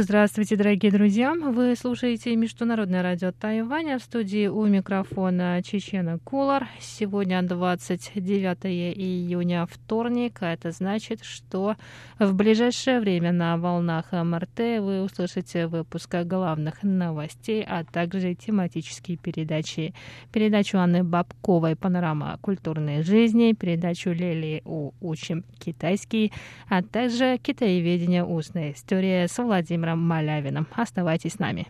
Здравствуйте, дорогие друзья! Вы слушаете Международное радио Тайваня в студии у микрофона Чечена Кулар. Сегодня 29 июня, вторник, а это значит, что в ближайшее время на волнах МРТ вы услышите выпуск главных новостей, а также тематические передачи. Передачу Анны Бабковой «Панорама культурной жизни», передачу Лели «Учим китайский», а также «Китаеведение. Устная история» с Владимиром Владимиром Малявиным. Оставайтесь с нами.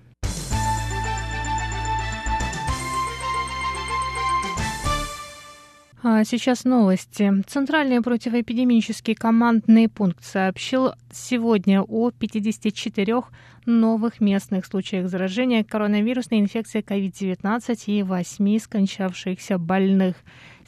А сейчас новости. Центральный противоэпидемический командный пункт сообщил сегодня о 54 новых местных случаях заражения коронавирусной инфекцией COVID-19 и 8 скончавшихся больных.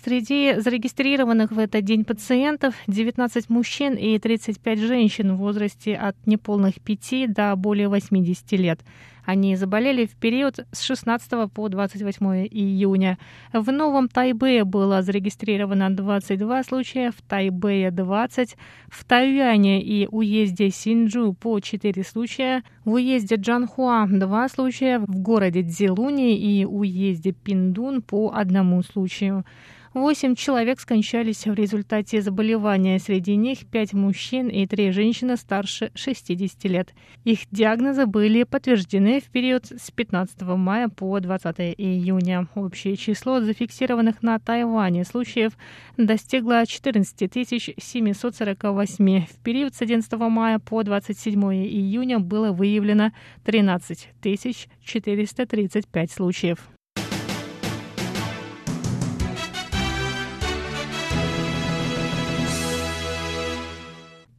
Среди зарегистрированных в этот день пациентов 19 мужчин и 35 женщин в возрасте от неполных 5 до более 80 лет. Они заболели в период с 16 по 28 июня. В Новом Тайбэе было зарегистрировано 22 случая, в Тайбэе 20, в Тайюане и уезде Синджу по 4 случая, в уезде Джанхуа 2 случая, в городе Цзилуни и уезде Пиндун по одному случаю. Восемь человек скончались в результате заболевания. Среди них пять мужчин и три женщины старше 60 лет. Их диагнозы были подтверждены в период с 15 мая по 20 июня. Общее число зафиксированных на Тайване случаев достигло 14 748. В период с 11 мая по 27 июня было выявлено 13 435 случаев.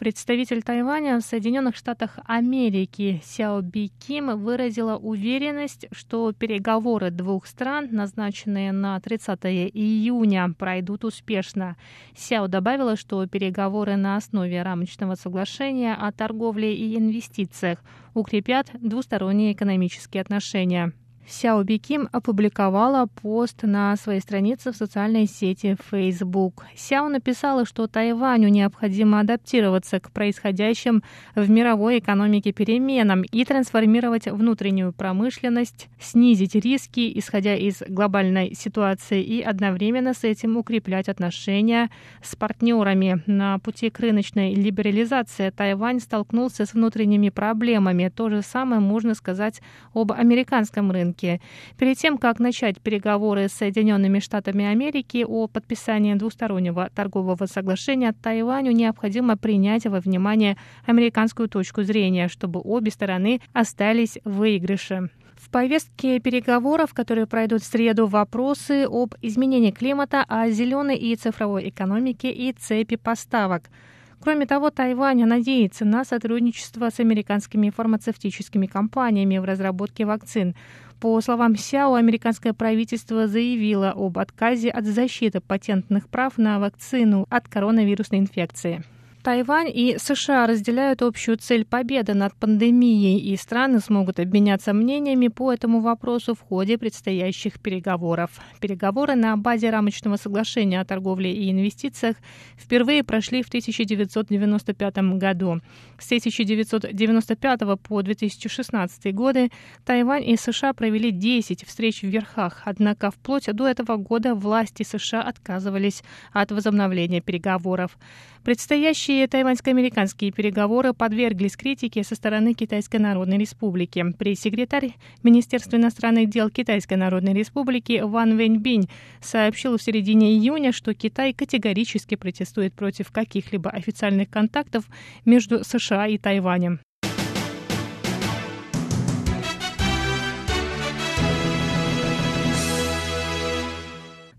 Представитель Тайваня в Соединенных Штатах Америки Сяо Би Ким выразила уверенность, что переговоры двух стран, назначенные на 30 июня, пройдут успешно. Сяо добавила, что переговоры на основе рамочного соглашения о торговле и инвестициях укрепят двусторонние экономические отношения. Сяо Биким опубликовала пост на своей странице в социальной сети Facebook. Сяо написала, что Тайваню необходимо адаптироваться к происходящим в мировой экономике переменам и трансформировать внутреннюю промышленность, снизить риски, исходя из глобальной ситуации, и одновременно с этим укреплять отношения с партнерами. На пути к рыночной либерализации Тайвань столкнулся с внутренними проблемами. То же самое можно сказать об американском рынке рынке. Перед тем, как начать переговоры с Соединенными Штатами Америки о подписании двустороннего торгового соглашения, Тайваню необходимо принять во внимание американскую точку зрения, чтобы обе стороны остались в выигрыше. В повестке переговоров, которые пройдут в среду, вопросы об изменении климата, о зеленой и цифровой экономике и цепи поставок – Кроме того, Тайвань надеется на сотрудничество с американскими фармацевтическими компаниями в разработке вакцин. По словам Сяо, американское правительство заявило об отказе от защиты патентных прав на вакцину от коронавирусной инфекции. Тайвань и США разделяют общую цель победы над пандемией, и страны смогут обменяться мнениями по этому вопросу в ходе предстоящих переговоров. Переговоры на базе рамочного соглашения о торговле и инвестициях впервые прошли в 1995 году. С 1995 по 2016 годы Тайвань и США провели 10 встреч в верхах, однако вплоть до этого года власти США отказывались от возобновления переговоров. Предстоящие тайваньско-американские переговоры подверглись критике со стороны Китайской Народной Республики. Пресс-секретарь Министерства иностранных дел Китайской Народной Республики Ван Вэньбинь сообщил в середине июня, что Китай категорически протестует против каких-либо официальных контактов между США и Тайванем.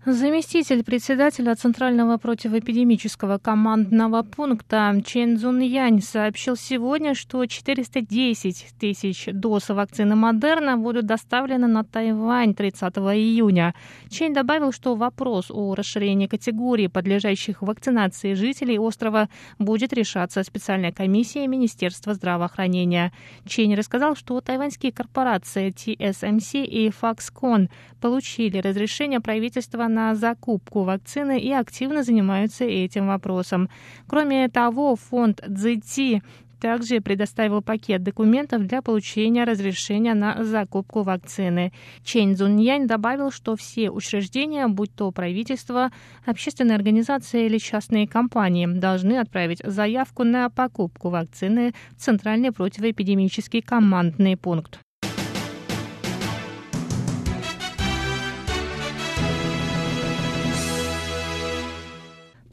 Заместитель председателя Центрального противоэпидемического командного пункта Чен Цзун Янь сообщил сегодня, что 410 тысяч доз вакцины Модерна будут доставлены на Тайвань 30 июня. Чен добавил, что вопрос о расширении категории подлежащих вакцинации жителей острова будет решаться специальной комиссией Министерства здравоохранения. Чен рассказал, что тайваньские корпорации TSMC и Foxconn получили разрешение правительства на закупку вакцины и активно занимаются этим вопросом. Кроме того, фонд ЦЗТ также предоставил пакет документов для получения разрешения на закупку вакцины. Чен Цзуньянь добавил, что все учреждения, будь то правительство, общественные организации или частные компании, должны отправить заявку на покупку вакцины в Центральный противоэпидемический командный пункт.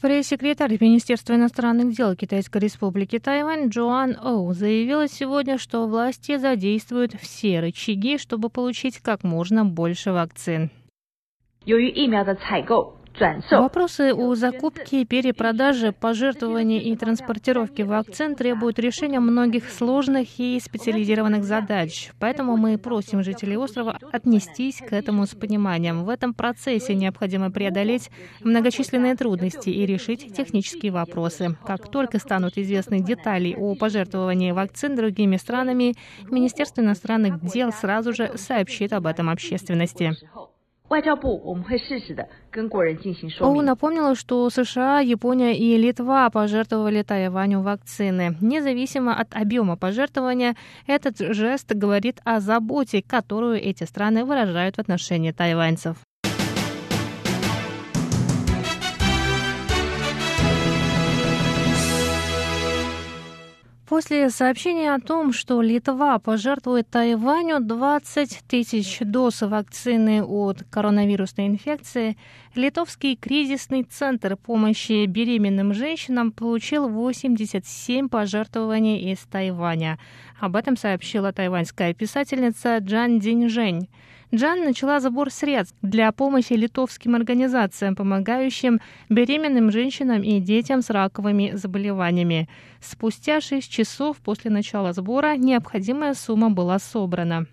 Пресс-секретарь Министерства иностранных дел Китайской республики Тайвань Джоан Оу заявила сегодня, что власти задействуют все рычаги, чтобы получить как можно больше вакцин. 由于疫苗的采购 Вопросы о закупке, перепродаже, пожертвовании и транспортировке вакцин требуют решения многих сложных и специализированных задач. Поэтому мы просим жителей острова отнестись к этому с пониманием. В этом процессе необходимо преодолеть многочисленные трудности и решить технические вопросы. Как только станут известны детали о пожертвовании вакцин другими странами, Министерство иностранных дел сразу же сообщит об этом общественности. ОУН напомнила, что США, Япония и Литва пожертвовали Тайваню вакцины. Независимо от объема пожертвования, этот жест говорит о заботе, которую эти страны выражают в отношении тайваньцев. После сообщения о том, что Литва пожертвует Тайваню 20 тысяч доз вакцины от коронавирусной инфекции, Литовский кризисный центр помощи беременным женщинам получил 87 пожертвований из Тайваня. Об этом сообщила тайваньская писательница Джан Диньжэнь. Джан начала забор средств для помощи литовским организациям, помогающим беременным женщинам и детям с раковыми заболеваниями. Спустя шесть часов после начала сбора необходимая сумма была собрана.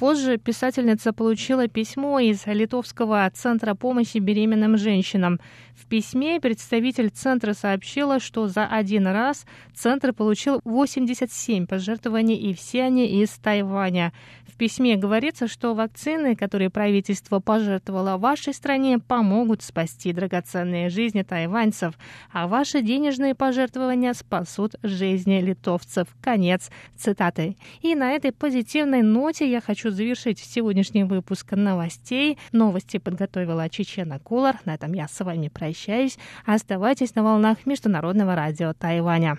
Позже писательница получила письмо из Литовского центра помощи беременным женщинам. В письме представитель центра сообщила, что за один раз центр получил 87 пожертвований, и все они из Тайваня. В письме говорится, что вакцины, которые правительство пожертвовало вашей стране, помогут спасти драгоценные жизни тайваньцев, а ваши денежные пожертвования спасут жизни литовцев. Конец цитаты. И на этой позитивной ноте я хочу завершить сегодняшний выпуск новостей. Новости подготовила Чечена Кулар. На этом я с вами прощаюсь. Оставайтесь на волнах Международного радио Тайваня.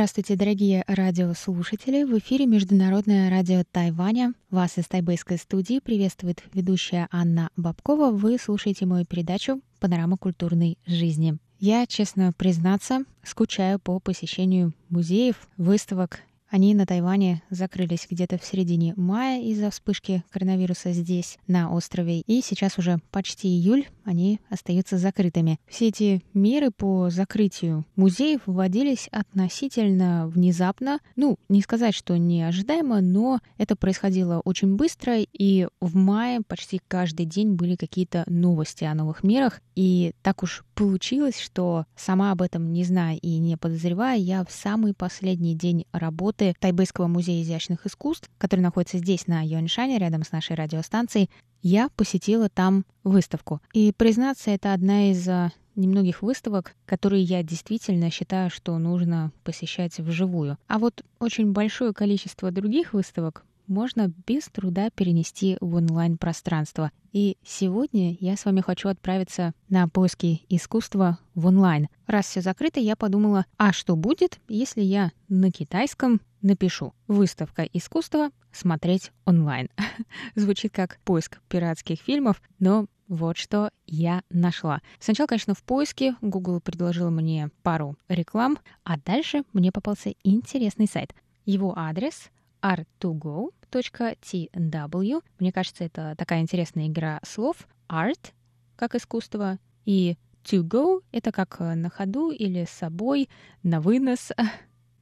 Здравствуйте, дорогие радиослушатели! В эфире Международное радио Тайваня. Вас из тайбэйской студии приветствует ведущая Анна Бабкова. Вы слушаете мою передачу «Панорама культурной жизни». Я, честно признаться, скучаю по посещению музеев, выставок они на Тайване закрылись где-то в середине мая из-за вспышки коронавируса здесь, на острове. И сейчас уже почти июль, они остаются закрытыми. Все эти меры по закрытию музеев вводились относительно внезапно. Ну, не сказать, что неожидаемо, но это происходило очень быстро. И в мае почти каждый день были какие-то новости о новых мерах. И так уж получилось, что сама об этом не зная и не подозревая, я в самый последний день работы Тайбэйского музея изящных искусств, который находится здесь, на Юаньшане, рядом с нашей радиостанцией, я посетила там выставку. И, признаться, это одна из а, немногих выставок, которые я действительно считаю, что нужно посещать вживую. А вот очень большое количество других выставок можно без труда перенести в онлайн-пространство. И сегодня я с вами хочу отправиться на поиски искусства в онлайн. Раз все закрыто, я подумала, а что будет, если я на китайском напишу «Выставка искусства. Смотреть онлайн». Звучит как поиск пиратских фильмов, но вот что я нашла. Сначала, конечно, в поиске Google предложил мне пару реклам, а дальше мне попался интересный сайт. Его адрес art2go.tw. Мне кажется, это такая интересная игра слов. Art, как искусство, и to go — это как на ходу или с собой, на вынос.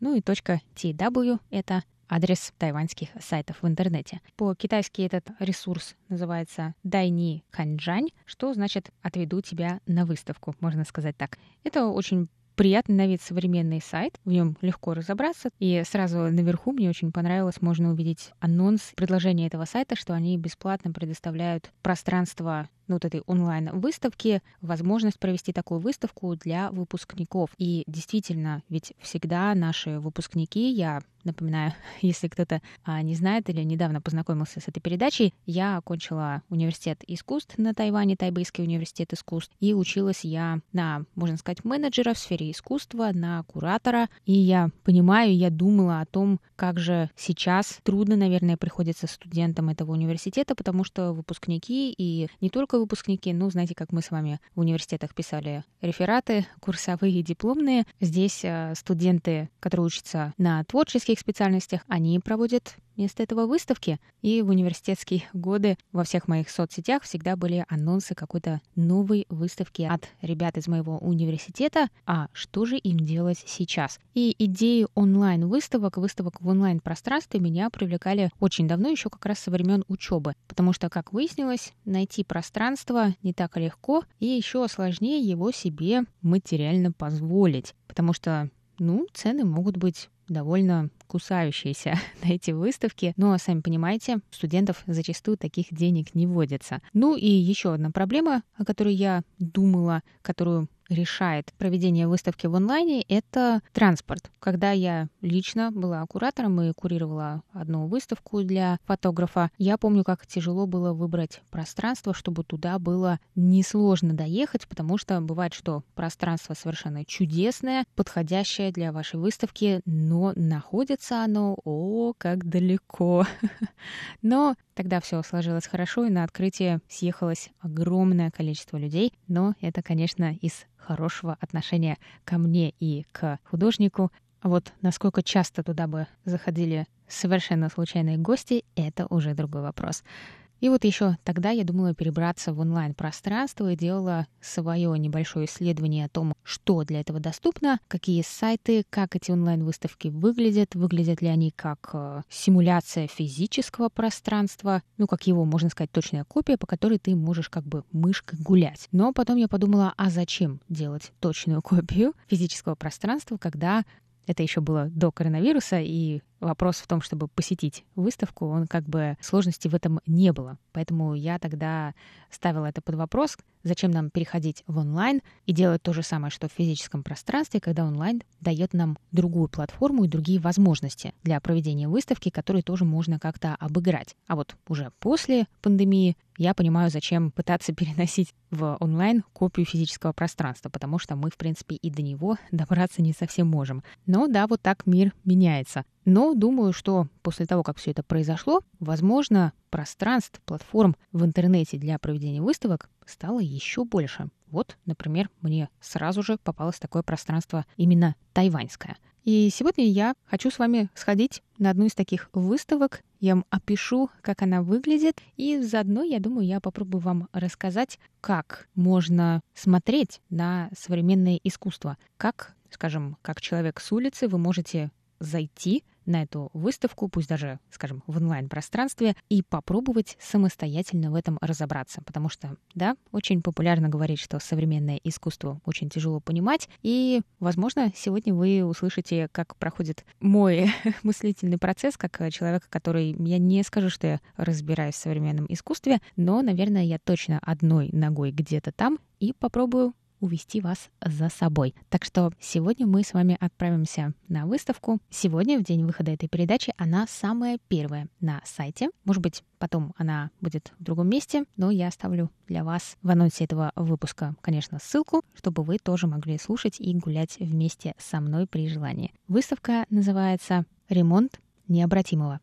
Ну и .tw — это адрес тайваньских сайтов в интернете. По-китайски этот ресурс называется Дайни Ханчжань, что значит «отведу тебя на выставку», можно сказать так. Это очень приятный на вид современный сайт, в нем легко разобраться. И сразу наверху мне очень понравилось, можно увидеть анонс предложения этого сайта, что они бесплатно предоставляют пространство ну, вот этой онлайн-выставки, возможность провести такую выставку для выпускников. И действительно, ведь всегда наши выпускники, я напоминаю, если кто-то а, не знает или недавно познакомился с этой передачей, я окончила университет искусств на Тайване, Тайбэйский университет искусств, и училась я на, можно сказать, менеджера в сфере искусства, на куратора. И я понимаю, я думала о том, как же сейчас трудно, наверное, приходится студентам этого университета, потому что выпускники и не только выпускники, ну, знаете, как мы с вами в университетах писали рефераты, курсовые и дипломные. Здесь э, студенты, которые учатся на творческих специальностях, они проводят Вместо этого выставки и в университетские годы во всех моих соцсетях всегда были анонсы какой-то новой выставки от ребят из моего университета. А что же им делать сейчас? И идеи онлайн-выставок, выставок в онлайн-пространстве меня привлекали очень давно, еще как раз со времен учебы. Потому что, как выяснилось, найти пространство не так легко, и еще сложнее его себе материально позволить. Потому что ну, цены могут быть довольно кусающиеся на эти выставки. Но, сами понимаете, студентов зачастую таких денег не водится. Ну и еще одна проблема, о которой я думала, которую решает проведение выставки в онлайне, это транспорт. Когда я лично была куратором и курировала одну выставку для фотографа, я помню, как тяжело было выбрать пространство, чтобы туда было несложно доехать, потому что бывает, что пространство совершенно чудесное, подходящее для вашей выставки, но находится оно, о, как далеко. Но Тогда все сложилось хорошо, и на открытие съехалось огромное количество людей. Но это, конечно, из хорошего отношения ко мне и к художнику. Вот насколько часто туда бы заходили совершенно случайные гости, это уже другой вопрос. И вот еще тогда я думала перебраться в онлайн-пространство и делала свое небольшое исследование о том, что для этого доступно, какие сайты, как эти онлайн-выставки выглядят, выглядят ли они как э, симуляция физического пространства, ну, как его, можно сказать, точная копия, по которой ты можешь как бы мышкой гулять. Но потом я подумала, а зачем делать точную копию физического пространства, когда это еще было до коронавируса, и вопрос в том, чтобы посетить выставку, он как бы сложности в этом не было. Поэтому я тогда ставила это под вопрос, зачем нам переходить в онлайн и делать то же самое, что в физическом пространстве, когда онлайн дает нам другую платформу и другие возможности для проведения выставки, которые тоже можно как-то обыграть. А вот уже после пандемии я понимаю, зачем пытаться переносить в онлайн копию физического пространства, потому что мы, в принципе, и до него добраться не совсем можем. Но да, вот так мир меняется. Но думаю, что после того, как все это произошло, возможно, пространств, платформ в интернете для проведения выставок стало еще больше. Вот, например, мне сразу же попалось такое пространство именно тайваньское. И сегодня я хочу с вами сходить на одну из таких выставок. Я вам опишу, как она выглядит, и заодно, я думаю, я попробую вам рассказать, как можно смотреть на современное искусство, как скажем, как человек с улицы, вы можете зайти на эту выставку, пусть даже, скажем, в онлайн-пространстве, и попробовать самостоятельно в этом разобраться. Потому что, да, очень популярно говорить, что современное искусство очень тяжело понимать, и, возможно, сегодня вы услышите, как проходит мой мыслительный процесс, как человека, который, я не скажу, что я разбираюсь в современном искусстве, но, наверное, я точно одной ногой где-то там, и попробую увести вас за собой. Так что сегодня мы с вами отправимся на выставку. Сегодня, в день выхода этой передачи, она самая первая на сайте. Может быть, потом она будет в другом месте, но я оставлю для вас в анонсе этого выпуска, конечно, ссылку, чтобы вы тоже могли слушать и гулять вместе со мной при желании. Выставка называется «Ремонт необратимого».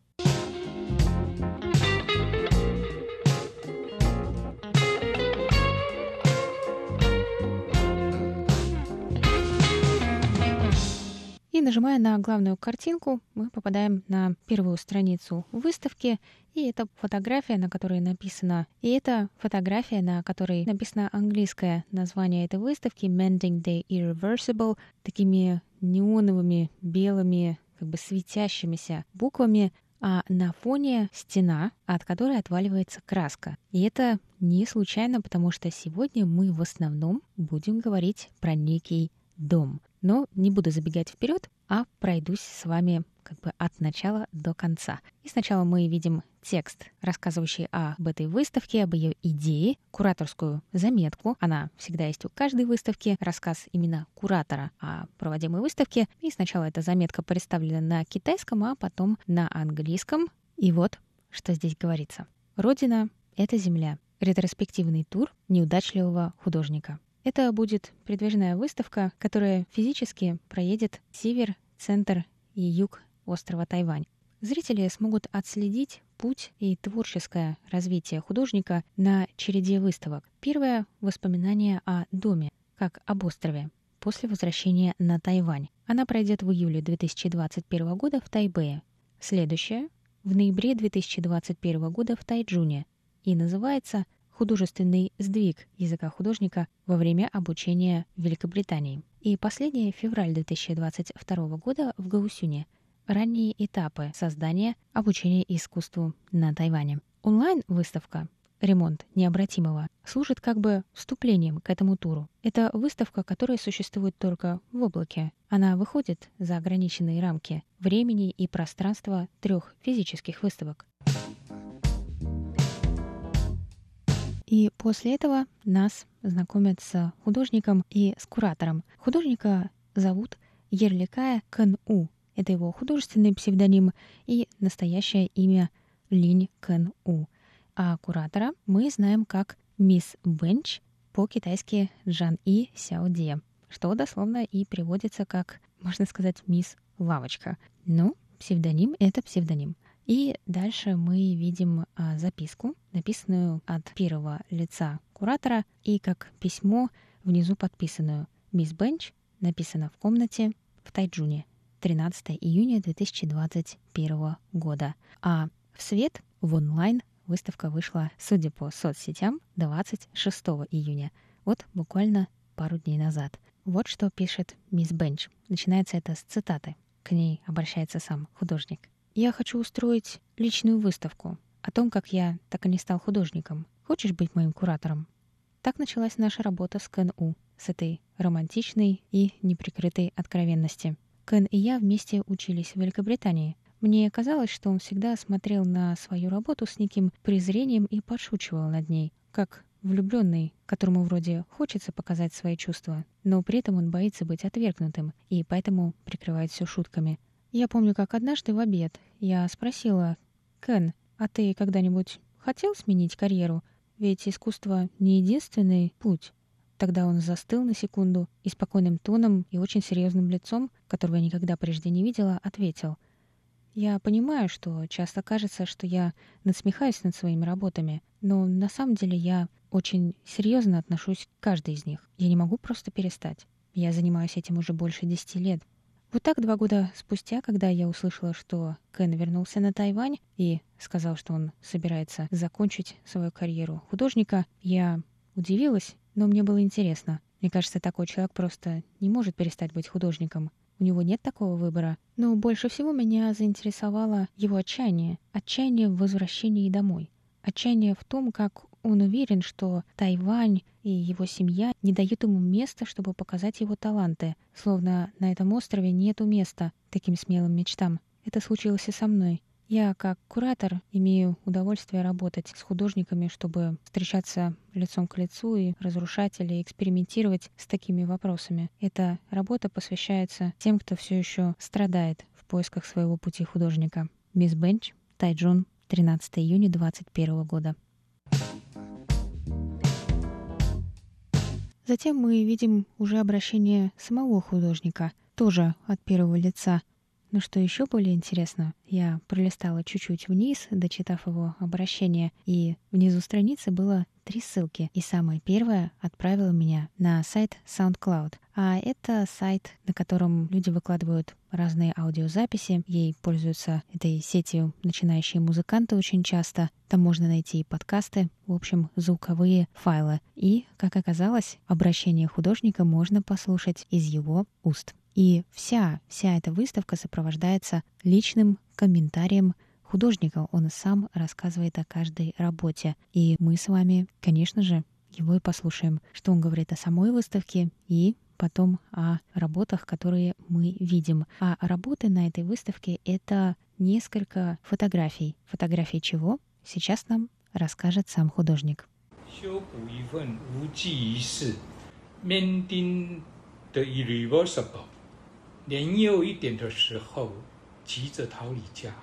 И нажимая на главную картинку, мы попадаем на первую страницу выставки, и это фотография, на которой написано, и это фотография, на которой написано английское название этой выставки Mending the Irreversible, такими неоновыми, белыми, как бы светящимися буквами, а на фоне стена, от которой отваливается краска. И это не случайно, потому что сегодня мы в основном будем говорить про некий дом. Но не буду забегать вперед, а пройдусь с вами как бы от начала до конца. И сначала мы видим текст, рассказывающий об этой выставке, об ее идее, кураторскую заметку. Она всегда есть у каждой выставки, рассказ именно куратора о проводимой выставке. И сначала эта заметка представлена на китайском, а потом на английском. И вот, что здесь говорится. Родина — это земля. Ретроспективный тур неудачливого художника. Это будет передвижная выставка, которая физически проедет север, центр и юг острова Тайвань. Зрители смогут отследить путь и творческое развитие художника на череде выставок. Первое — воспоминание о доме, как об острове, после возвращения на Тайвань. Она пройдет в июле 2021 года в Тайбэе. Следующее — в ноябре 2021 года в Тайджуне и называется художественный сдвиг языка художника во время обучения в Великобритании. И последнее — февраль 2022 года в Гаусюне. Ранние этапы создания обучения искусству на Тайване. Онлайн-выставка ремонт необратимого служит как бы вступлением к этому туру. Это выставка, которая существует только в облаке. Она выходит за ограниченные рамки времени и пространства трех физических выставок. И после этого нас знакомят с художником и с куратором. Художника зовут Ерликая Кэн У. Это его художественный псевдоним и настоящее имя Линь Кэн У. А куратора мы знаем как мисс Бенч, по-китайски Джан И Сяо Де, что дословно и приводится как, можно сказать, мисс Лавочка. Ну, псевдоним — это псевдоним. И дальше мы видим а, записку, написанную от первого лица куратора, и как письмо внизу подписанную «Мисс Бенч», написано в комнате в Тайджуне, 13 июня 2021 года. А в свет, в онлайн, выставка вышла, судя по соцсетям, 26 июня. Вот буквально пару дней назад. Вот что пишет мисс Бенч. Начинается это с цитаты. К ней обращается сам художник. Я хочу устроить личную выставку о том, как я так и не стал художником. Хочешь быть моим куратором? Так началась наша работа с Кен У, с этой романтичной и неприкрытой откровенности. Кен и я вместе учились в Великобритании. Мне казалось, что он всегда смотрел на свою работу с неким презрением и подшучивал над ней, как влюбленный, которому вроде хочется показать свои чувства, но при этом он боится быть отвергнутым и поэтому прикрывает все шутками. Я помню, как однажды в обед я спросила, «Кен, а ты когда-нибудь хотел сменить карьеру? Ведь искусство не единственный путь». Тогда он застыл на секунду и спокойным тоном и очень серьезным лицом, которого я никогда прежде не видела, ответил. «Я понимаю, что часто кажется, что я насмехаюсь над своими работами, но на самом деле я очень серьезно отношусь к каждой из них. Я не могу просто перестать. Я занимаюсь этим уже больше десяти лет. Вот так два года спустя, когда я услышала, что Кен вернулся на Тайвань и сказал, что он собирается закончить свою карьеру художника, я удивилась, но мне было интересно. Мне кажется, такой человек просто не может перестать быть художником. У него нет такого выбора. Но больше всего меня заинтересовало его отчаяние. Отчаяние в возвращении домой. Отчаяние в том, как он уверен, что Тайвань и его семья не дают ему места, чтобы показать его таланты, словно на этом острове нету места таким смелым мечтам. Это случилось и со мной. Я как куратор имею удовольствие работать с художниками, чтобы встречаться лицом к лицу и разрушать или экспериментировать с такими вопросами. Эта работа посвящается тем, кто все еще страдает в поисках своего пути художника. Мисс Бенч, Тайджун, 13 июня 2021 года. Затем мы видим уже обращение самого художника, тоже от первого лица — но что еще более интересно, я пролистала чуть-чуть вниз, дочитав его обращение, и внизу страницы было три ссылки. И самая первая отправила меня на сайт SoundCloud. А это сайт, на котором люди выкладывают разные аудиозаписи. Ей пользуются этой сетью начинающие музыканты очень часто. Там можно найти и подкасты, в общем, звуковые файлы. И, как оказалось, обращение художника можно послушать из его уст. И вся, вся эта выставка сопровождается личным комментарием художника. Он сам рассказывает о каждой работе. И мы с вами, конечно же, его и послушаем, что он говорит о самой выставке и потом о работах, которые мы видим. А работы на этой выставке — это несколько фотографий. Фотографии чего? Сейчас нам расскажет сам художник. 修补一份无济于事、mending the irreversible 年幼一点的时候，急着逃离家。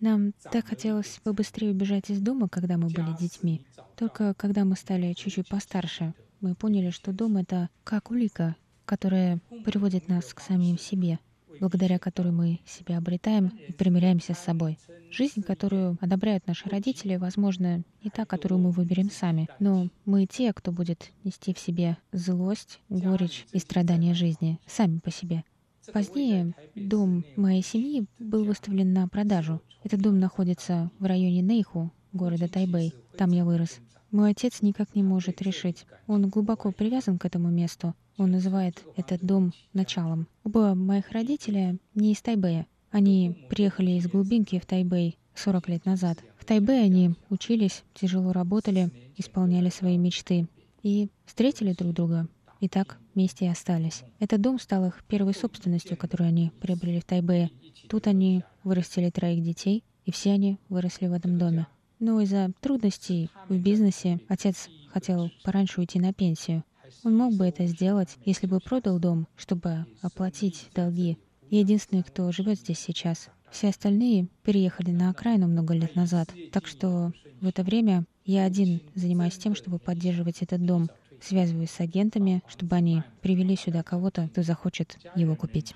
нам так хотелось побыстрее убежать из дома, когда мы были детьми. Только когда мы стали чуть-чуть постарше, мы поняли, что дом — это как улика, которая приводит нас к самим себе, благодаря которой мы себя обретаем и примиряемся с собой. Жизнь, которую одобряют наши родители, возможно, не та, которую мы выберем сами, но мы те, кто будет нести в себе злость, горечь и страдания жизни сами по себе. Позднее дом моей семьи был выставлен на продажу. Этот дом находится в районе Нейху, города Тайбэй. Там я вырос. Мой отец никак не может решить. Он глубоко привязан к этому месту. Он называет этот дом началом. Оба моих родителя не из Тайбэя. Они приехали из глубинки в Тайбэй 40 лет назад. В Тайбэе они учились, тяжело работали, исполняли свои мечты и встретили друг друга и так вместе и остались. Этот дом стал их первой собственностью, которую они приобрели в Тайбэе. Тут они вырастили троих детей, и все они выросли в этом доме. Но из-за трудностей в бизнесе отец хотел пораньше уйти на пенсию. Он мог бы это сделать, если бы продал дом, чтобы оплатить долги. Единственный, кто живет здесь сейчас. Все остальные переехали на окраину много лет назад. Так что в это время я один занимаюсь тем, чтобы поддерживать этот дом связываюсь с агентами, чтобы они привели сюда кого-то, кто захочет его купить.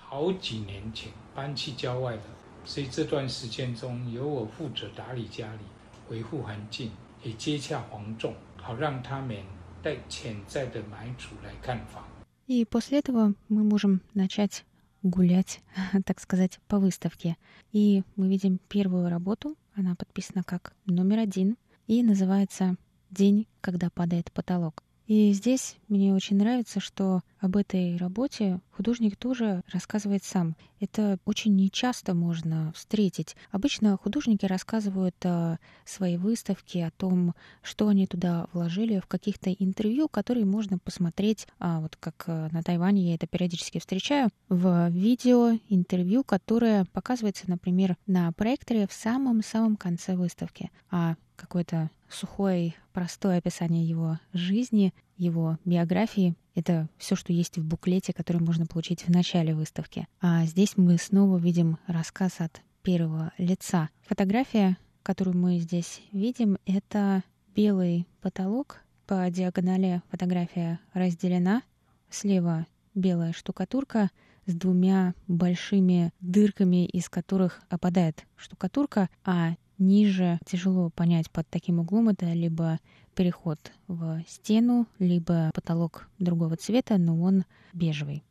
И после этого мы можем начать гулять, так сказать, по выставке. И мы видим первую работу, она подписана как номер один и называется «День, когда падает потолок». И здесь мне очень нравится, что об этой работе художник тоже рассказывает сам. Это очень нечасто можно встретить. Обычно художники рассказывают о своей выставке, о том, что они туда вложили в каких-то интервью, которые можно посмотреть, а вот как э, на Тайване я это периодически встречаю, в видео интервью, которое показывается, например, на проекторе в самом-самом конце выставки. А какое-то сухое, простое описание его жизни, его биографии. Это все, что есть в буклете, который можно получить в начале выставки. А здесь мы снова видим рассказ от первого лица. Фотография, которую мы здесь видим, это белый потолок. По диагонали фотография разделена. Слева белая штукатурка с двумя большими дырками, из которых опадает штукатурка, а ниже тяжело понять под таким углом это либо переход в стену, либо потолок другого цвета, но он бежевый.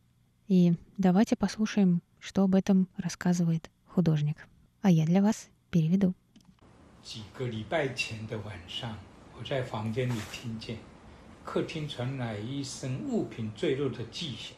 И давайте послушаем, что об этом рассказывает художник. А я для вас переведу. 几个礼拜前的晚上，我在房间里听见客厅传来一声物品坠落的迹象。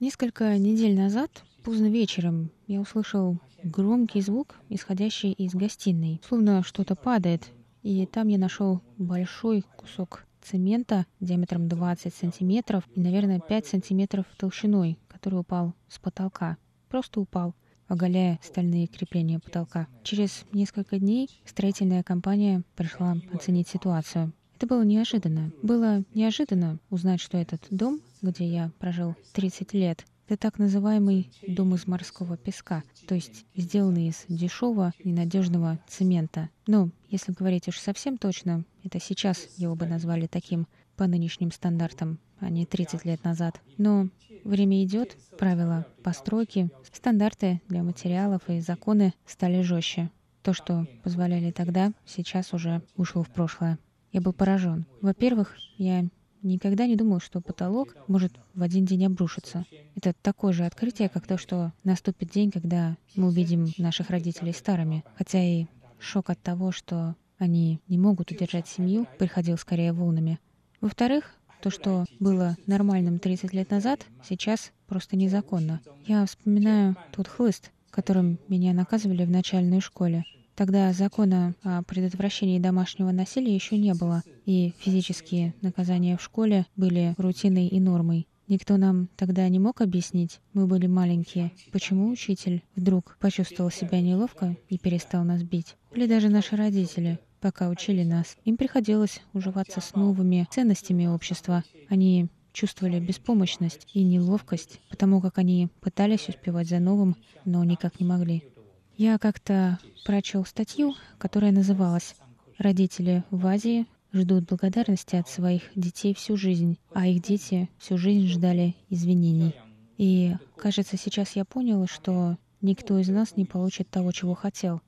Несколько недель назад, поздно вечером, я услышал громкий звук, исходящий из гостиной, словно что-то падает. И там я нашел большой кусок цемента диаметром 20 сантиметров и, наверное, 5 сантиметров толщиной, который упал с потолка. Просто упал. оголяя стальные крепления потолка. Через несколько дней строительная компания пришла оценить ситуацию. Это было неожиданно. Было неожиданно узнать, что этот дом, где я прожил 30 лет, это так называемый дом из морского песка, то есть сделанный из дешевого и надежного цемента. Ну, если говорить уж совсем точно, это сейчас его бы назвали таким по нынешним стандартам, а не 30 лет назад. Но время идет, правила постройки, стандарты для материалов и законы стали жестче. То, что позволяли тогда, сейчас уже ушло в прошлое. Я был поражен. Во-первых, я никогда не думал, что потолок может в один день обрушиться. Это такое же открытие, как то, что наступит день, когда мы увидим наших родителей старыми. Хотя и шок от того, что они не могут удержать семью, приходил скорее волнами. Во-вторых, то, что было нормальным 30 лет назад, сейчас просто незаконно. Я вспоминаю тот хлыст, которым меня наказывали в начальной школе. Тогда закона о предотвращении домашнего насилия еще не было, и физические наказания в школе были рутиной и нормой. Никто нам тогда не мог объяснить, мы были маленькие, почему учитель вдруг почувствовал себя неловко и перестал нас бить. Или даже наши родители, пока учили нас. Им приходилось уживаться с новыми ценностями общества. Они чувствовали беспомощность и неловкость, потому как они пытались успевать за новым, но никак не могли. Я как-то прочел статью, которая называлась «Родители в Азии ждут благодарности от своих детей всю жизнь, а их дети всю жизнь ждали извинений». И, кажется, сейчас я понял, что никто из нас не получит того, чего хотел.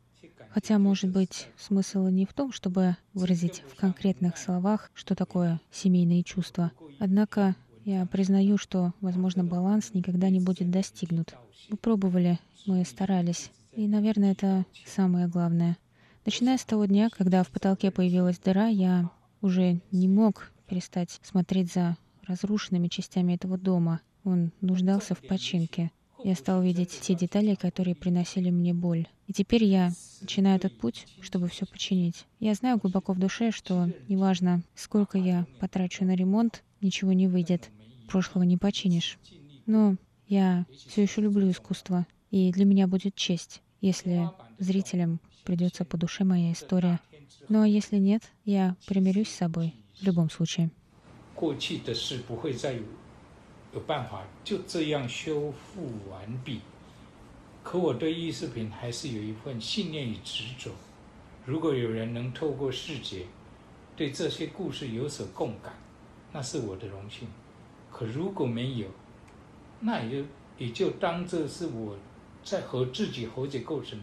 Хотя, может быть, смысл не в том, чтобы выразить в конкретных словах, что такое семейные чувства. Однако я признаю, что, возможно, баланс никогда не будет достигнут. Мы пробовали, мы старались, и, наверное, это самое главное. Начиная с того дня, когда в потолке появилась дыра, я уже не мог перестать смотреть за разрушенными частями этого дома. Он нуждался в починке. Я стал видеть те детали, которые приносили мне боль. И теперь я начинаю этот путь, чтобы все починить. Я знаю глубоко в душе, что неважно, сколько я потрачу на ремонт, ничего не выйдет. Прошлого не починишь. Но я все еще люблю искусство. И для меня будет честь, если зрителям придется по душе моя история. Ну а если нет, я примирюсь с собой в любом случае. 过去的事不会再有有办法就这样修复完毕。可我对艺术品还是有一份信念与执着。如果有人能透过视觉对这些故事有所共感，那是我的荣幸。可如果没有，那也就也就当这是我 在和自己和解构成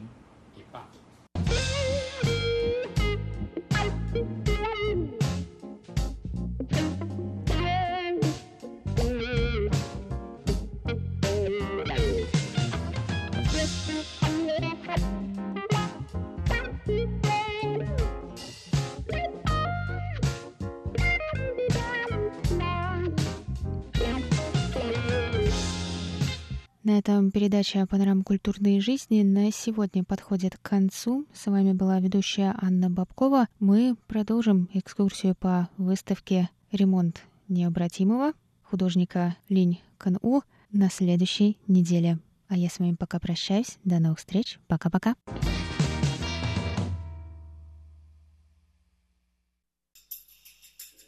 На этом передача «Панорама культурной жизни» на сегодня подходит к концу. С вами была ведущая Анна Бабкова. Мы продолжим экскурсию по выставке «Ремонт необратимого» художника Линь Кан-У на следующей неделе. А я с вами пока прощаюсь. До новых встреч. Пока-пока.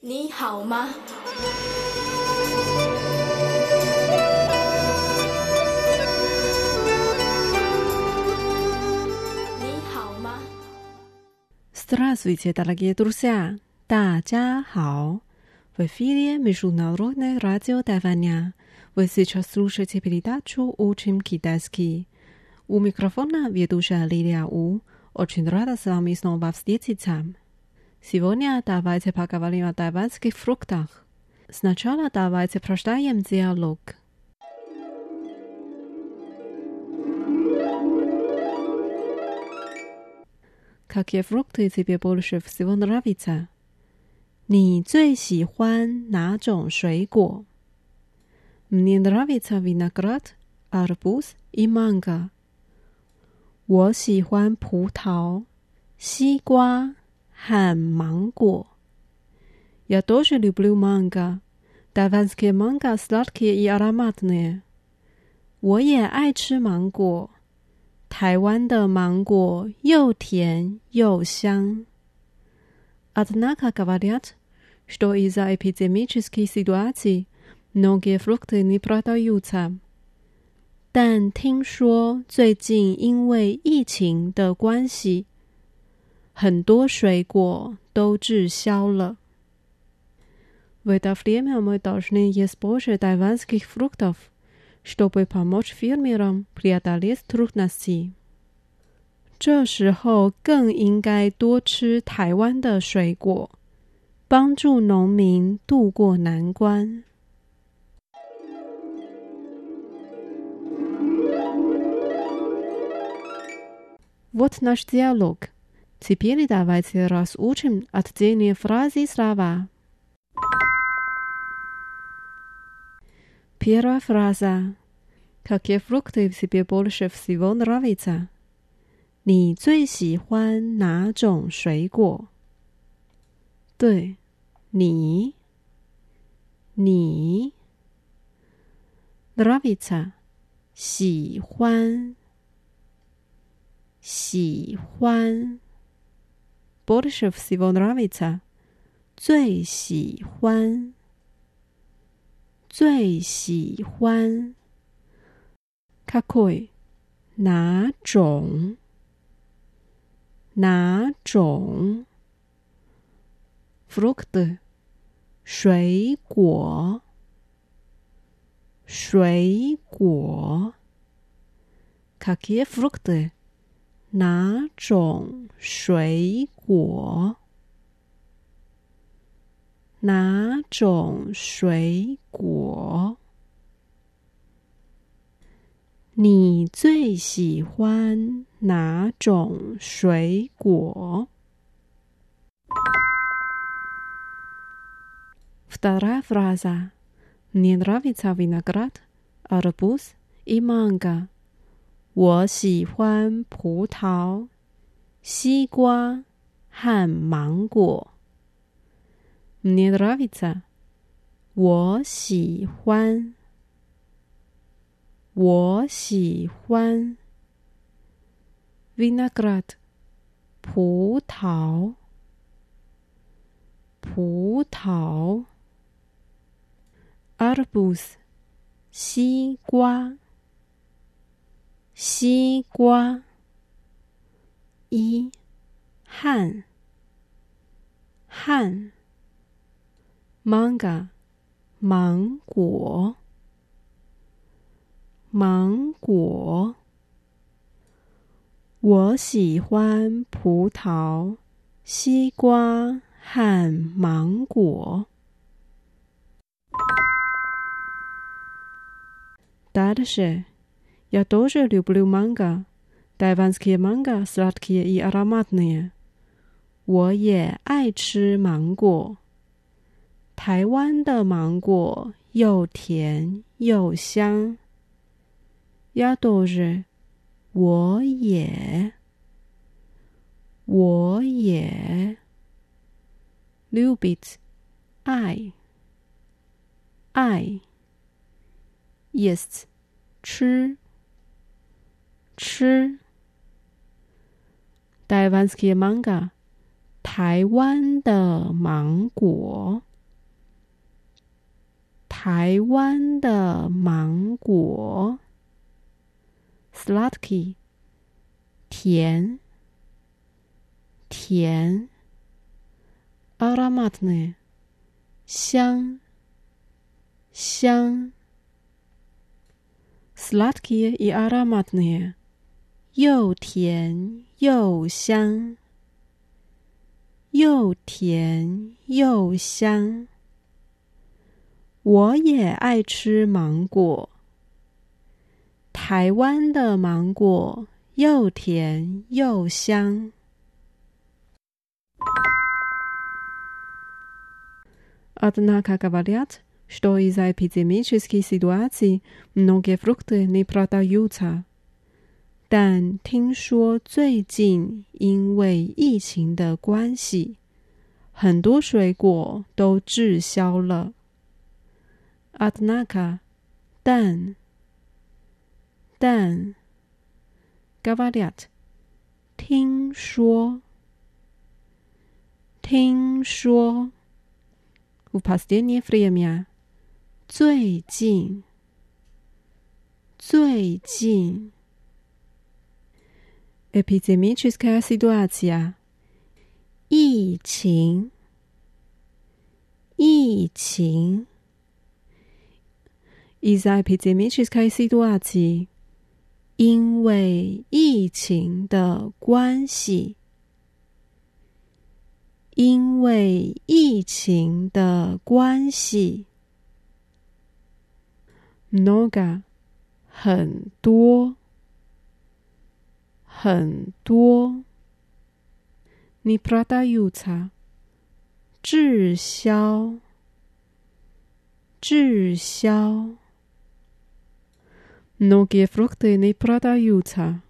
你好 Здравствуйте, дорогие друзья! 大家好! В эфире Международное радио Тайваня. Вы сейчас слушаете передачу «Учим китайский». У микрофона ведущая Лилия У. Очень рада с вами снова встретиться. Сегодня давайте поговорим о тайванских фруктах. Сначала давайте прочитаем диалог. Какие фрукты тебе больше всего нравятся? 你最喜欢哪种水果？Мне нравится виноград, арбуз и манго. 我喜欢葡萄、西瓜和芒果。Я тоже люблю манго. Тайванские манго сладкие и ароматные. 我也爱吃芒果。 台湾的芒果又甜又香。Однако говорят, что из-за эпидемической ситуации многие фрукты не продаются。但听说最近因为疫情的关系，很多水果都滞销了。В это время мы должны есть больше тайванских фруктов, чтобы помочь фермерам преодолеть трудности。这时候更应该多吃台湾的水果，帮助农民渡过难关。Вот наш диалог. Теперь давайте разучим отдельные фразы и слова. Первая фраза. Какие фрукты тебе больше всего нравятся? 你最喜欢哪种水果？对，你，你，nravится，喜欢。喜欢，больше всего нравится，最喜欢，最喜欢 ，какой，哪种，哪种，фрукты，水果，水果，какие фрукты？哪种水果？哪种水果？ 你最喜欢哪种水果？Вторая фраза. Мне нравится виноград, арбуз и манго. 我喜欢葡萄、西瓜和芒果。Мне нравится。我喜欢。 我喜欢 vinegrate 葡萄葡萄 arabus 西瓜西瓜一 han han manga 芒果芒果，我喜欢葡萄、西瓜和芒果。Дальше. Я тоже люблю манго. Тайванские манго сладкие и ароматные. 我也爱吃芒果。台湾的芒果又甜又香。 Я тоже，我也，我也。Любит，爱，爱。Есть，吃。吃台湾的芒果，台湾的芒果，台湾的芒果 ，slatky，甜，甜，aromatne，香，香，slatky i aromatne。又甜又香，又甜又香。我也爱吃芒果。台湾的芒果又甜又香。Однако говорят, что из-за эпидемической ситуации многие фрукты не продаются. 但听说最近因为疫情的关系，很多水果都滞销了。阿德纳卡，但 但，Gavadiat，听说，听说，U pas d'eni freymia，最近，最近，epizemi chiska si duatia，疫情，疫情，izai epizemi chiska si duatia。因为疫情的关系，因为疫情的关系，noga 很多很多，nipradayuta 滞销，滞销。Многие фрукты не продаются，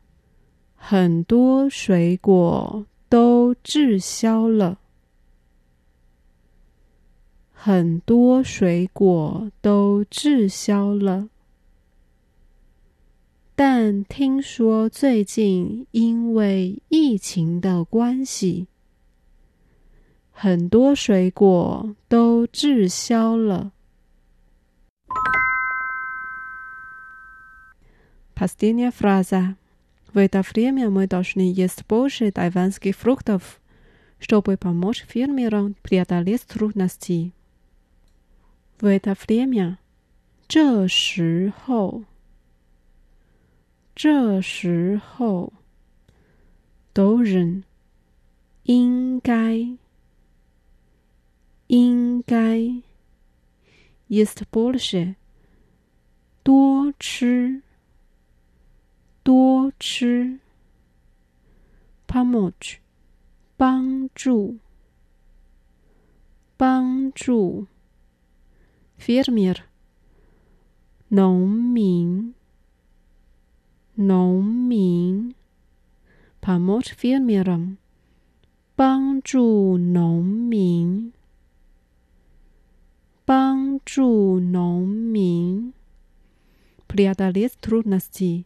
很多水果都滞销了，很多水果都滞销了。但听说最近因为疫情的关系，很多水果都滞销了。 Последняя фраза. В это время мы должны есть больше тайванских фруктов, чтобы помочь фермерам преодолеть трудности. В это время. 这时候。这时候，都人应该应该 ist больше 多吃 多吃。pomoch，帮助，帮助。firmir，农民，农民。pomoch firmiram，帮助农民。帮助农民。Priada list trudnosti，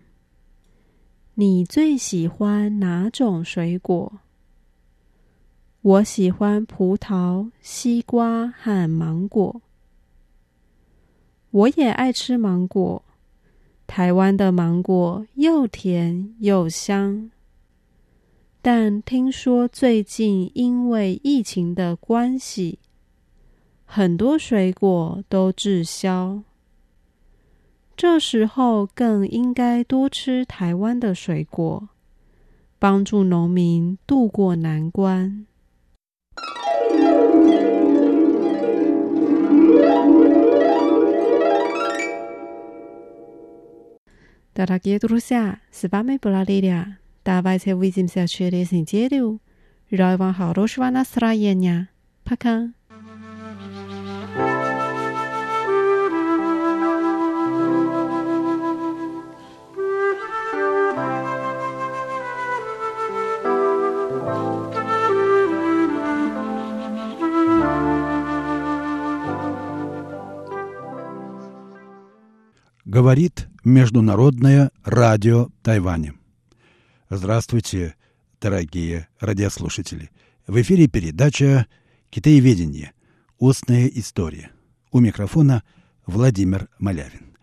你最喜欢哪种水果？我喜欢葡萄、西瓜和芒果。我也爱吃芒果。台湾的芒果又甜又香，但听说最近因为疫情的关系，很多水果都滞销。这时候更应该多吃台湾的水果帮助农民渡过难关。Говорит Международное радио Тайваня. Здравствуйте, дорогие радиослушатели. В эфире передача «Китаеведение. Устная история». У микрофона Владимир Малявин.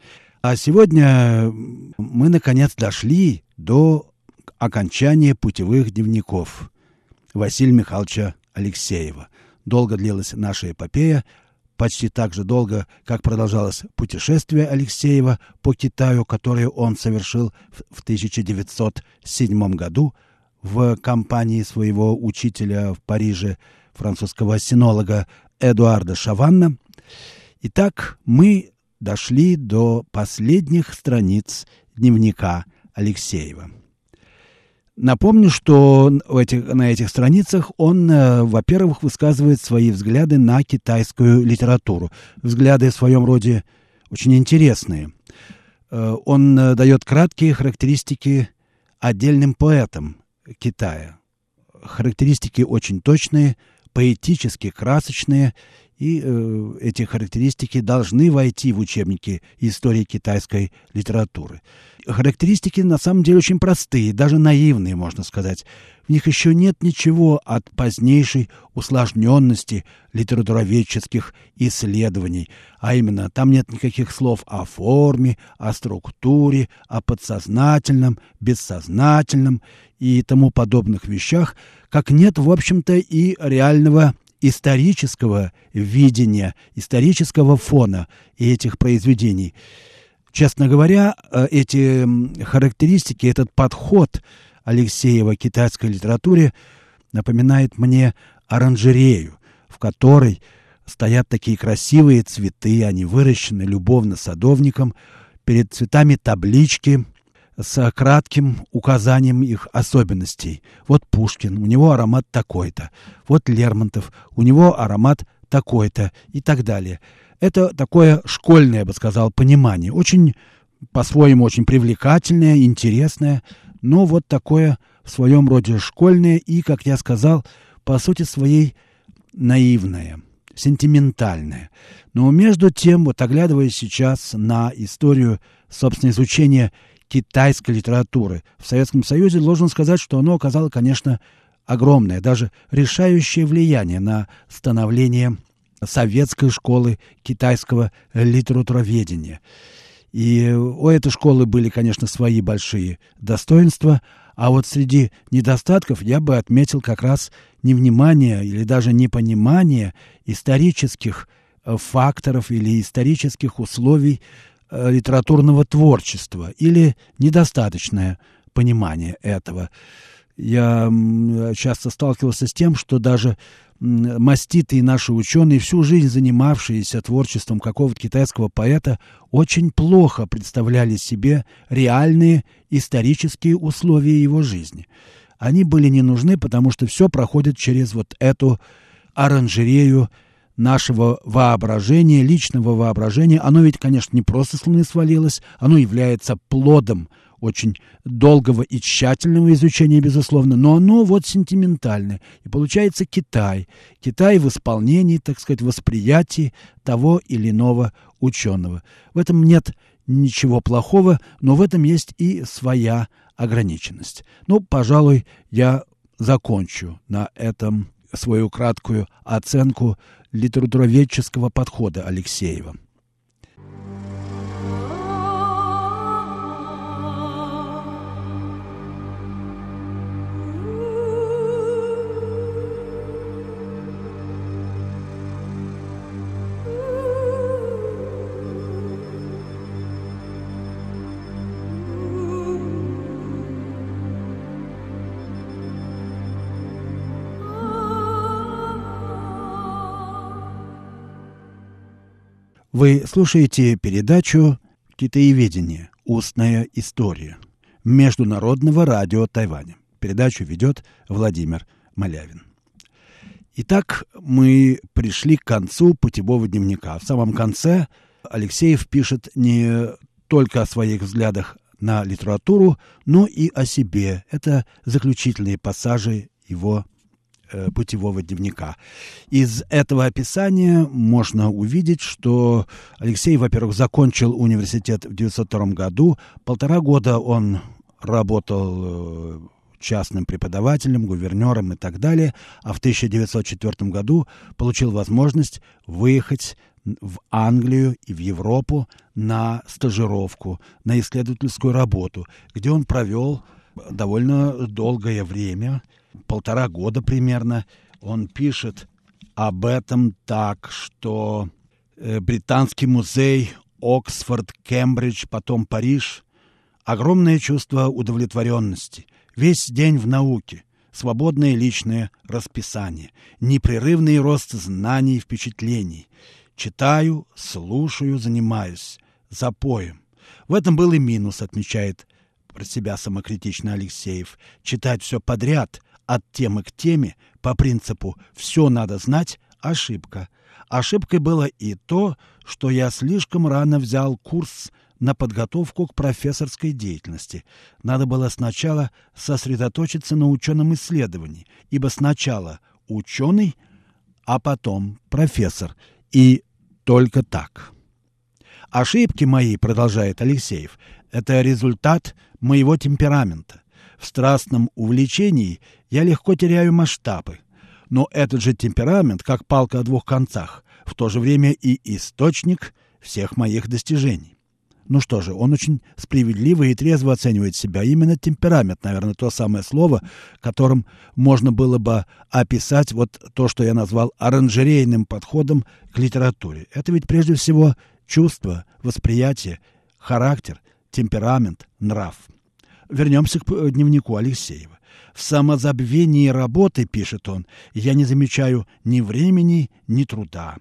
А сегодня мы, наконец, дошли до окончания путевых дневников Василия Михайловича Алексеева. Долго длилась наша эпопея – почти так же долго, как продолжалось путешествие Алексеева по Китаю, которое он совершил в 1907 году в компании своего учителя в Париже, французского синолога Эдуарда Шаванна. Итак, мы дошли до последних страниц дневника Алексеева. Напомню, что этих, на этих страницах он, э, во-первых, высказывает свои взгляды на китайскую литературу. Взгляды в своем роде очень интересные. Э, он э, дает краткие характеристики отдельным поэтам Китая. Характеристики очень точные, поэтически красочные и э, эти характеристики должны войти в учебники истории китайской литературы. Характеристики на самом деле очень простые, даже наивные, можно сказать. В них еще нет ничего от позднейшей усложненности литературоведческих исследований, а именно там нет никаких слов о форме, о структуре, о подсознательном, бессознательном и тому подобных вещах, как нет, в общем-то, и реального исторического видения, исторического фона этих произведений. Честно говоря, э, эти характеристики, этот подход Алексеева к китайской литературе напоминает мне оранжерею, в которой стоят такие красивые цветы, они выращены любовно садовником, перед цветами таблички – с кратким указанием их особенностей. Вот Пушкин, у него аромат такой-то. Вот Лермонтов, у него аромат такой-то и так далее. Это такое школьное, я бы сказал, понимание. Очень, по-своему, очень привлекательное, интересное, но вот такое в своем роде школьное и, как я сказал, по сути своей наивное, сентиментальное. Но между тем, вот оглядываясь сейчас на историю, собственно, изучения китайской литературы в Советском Союзе, должен сказать, что оно оказало, конечно, огромное, даже решающее влияние на становление советской школы китайского литературоведения. И у этой школы были, конечно, свои большие достоинства, а вот среди недостатков я бы отметил как раз невнимание или даже непонимание исторических э, факторов или исторических условий литературного творчества или недостаточное понимание этого. Я часто сталкивался с тем, что даже маститые наши ученые, всю жизнь занимавшиеся творчеством какого-то китайского поэта, очень плохо представляли себе реальные исторические условия его жизни. Они были не нужны, потому что все проходит через вот эту оранжерею нашего воображения, личного воображения, оно ведь, конечно, не просто с Луны свалилось, оно является плодом очень долгого и тщательного изучения, безусловно, но оно вот сентиментальное. И получается Китай. Китай в исполнении, так сказать, восприятии того или иного ученого. В этом нет ничего плохого, но в этом есть и своя ограниченность. Ну, пожалуй, я закончу на этом свою краткую оценку литературоведческого подхода Алексеева. Вы слушаете передачу «Китаеведение. Устная история» Международного радио Тайваня. Передачу ведет Владимир Малявин. Итак, мы пришли к концу путевого дневника. В самом конце Алексеев пишет не только о своих взглядах на литературу, но и о себе. Это заключительные пассажи его Э, путевого дневника. Из этого описания можно увидеть, что Алексей, во-первых, закончил университет в 1902 году. Полтора года он работал э, частным преподавателем, гувернером и так далее, а в 1904 году получил возможность выехать в Англию и в Европу на стажировку, на исследовательскую работу, где он провел довольно долгое время – полтора года примерно, он пишет об этом так, что э, Британский музей, Оксфорд, Кембридж, потом Париж. Огромное чувство удовлетворенности. Весь день в науке. Свободное личное расписание. Непрерывный рост знаний и впечатлений. Читаю, слушаю, занимаюсь. Запоем. В этом был и минус, отмечает про себя самокритично Алексеев, читать все подряд, от темы к теме, по принципу «все надо знать» – ошибка. Ошибкой было и то, что я слишком рано взял курс на подготовку к профессорской деятельности. Надо было сначала сосредоточиться на ученом исследовании, ибо сначала ученый, а потом профессор. И только так. Ошибки мои, продолжает Алексеев, это результат моего темперамента. В страстном увлечении я легко теряю масштабы. Но этот же темперамент, как палка о двух концах, в то же время и источник всех моих достижений. Ну что же, он очень справедливо и трезво оценивает себя. Именно темперамент, наверное, то самое слово, которым можно было бы описать вот то, что я назвал оранжерейным подходом к литературе. Это ведь прежде всего чувство, восприятие, характер, темперамент, нрав. Вернемся к э, дневнику Алексеева. В самозабвении работы, пишет он, я не замечаю ни времени, ни труда.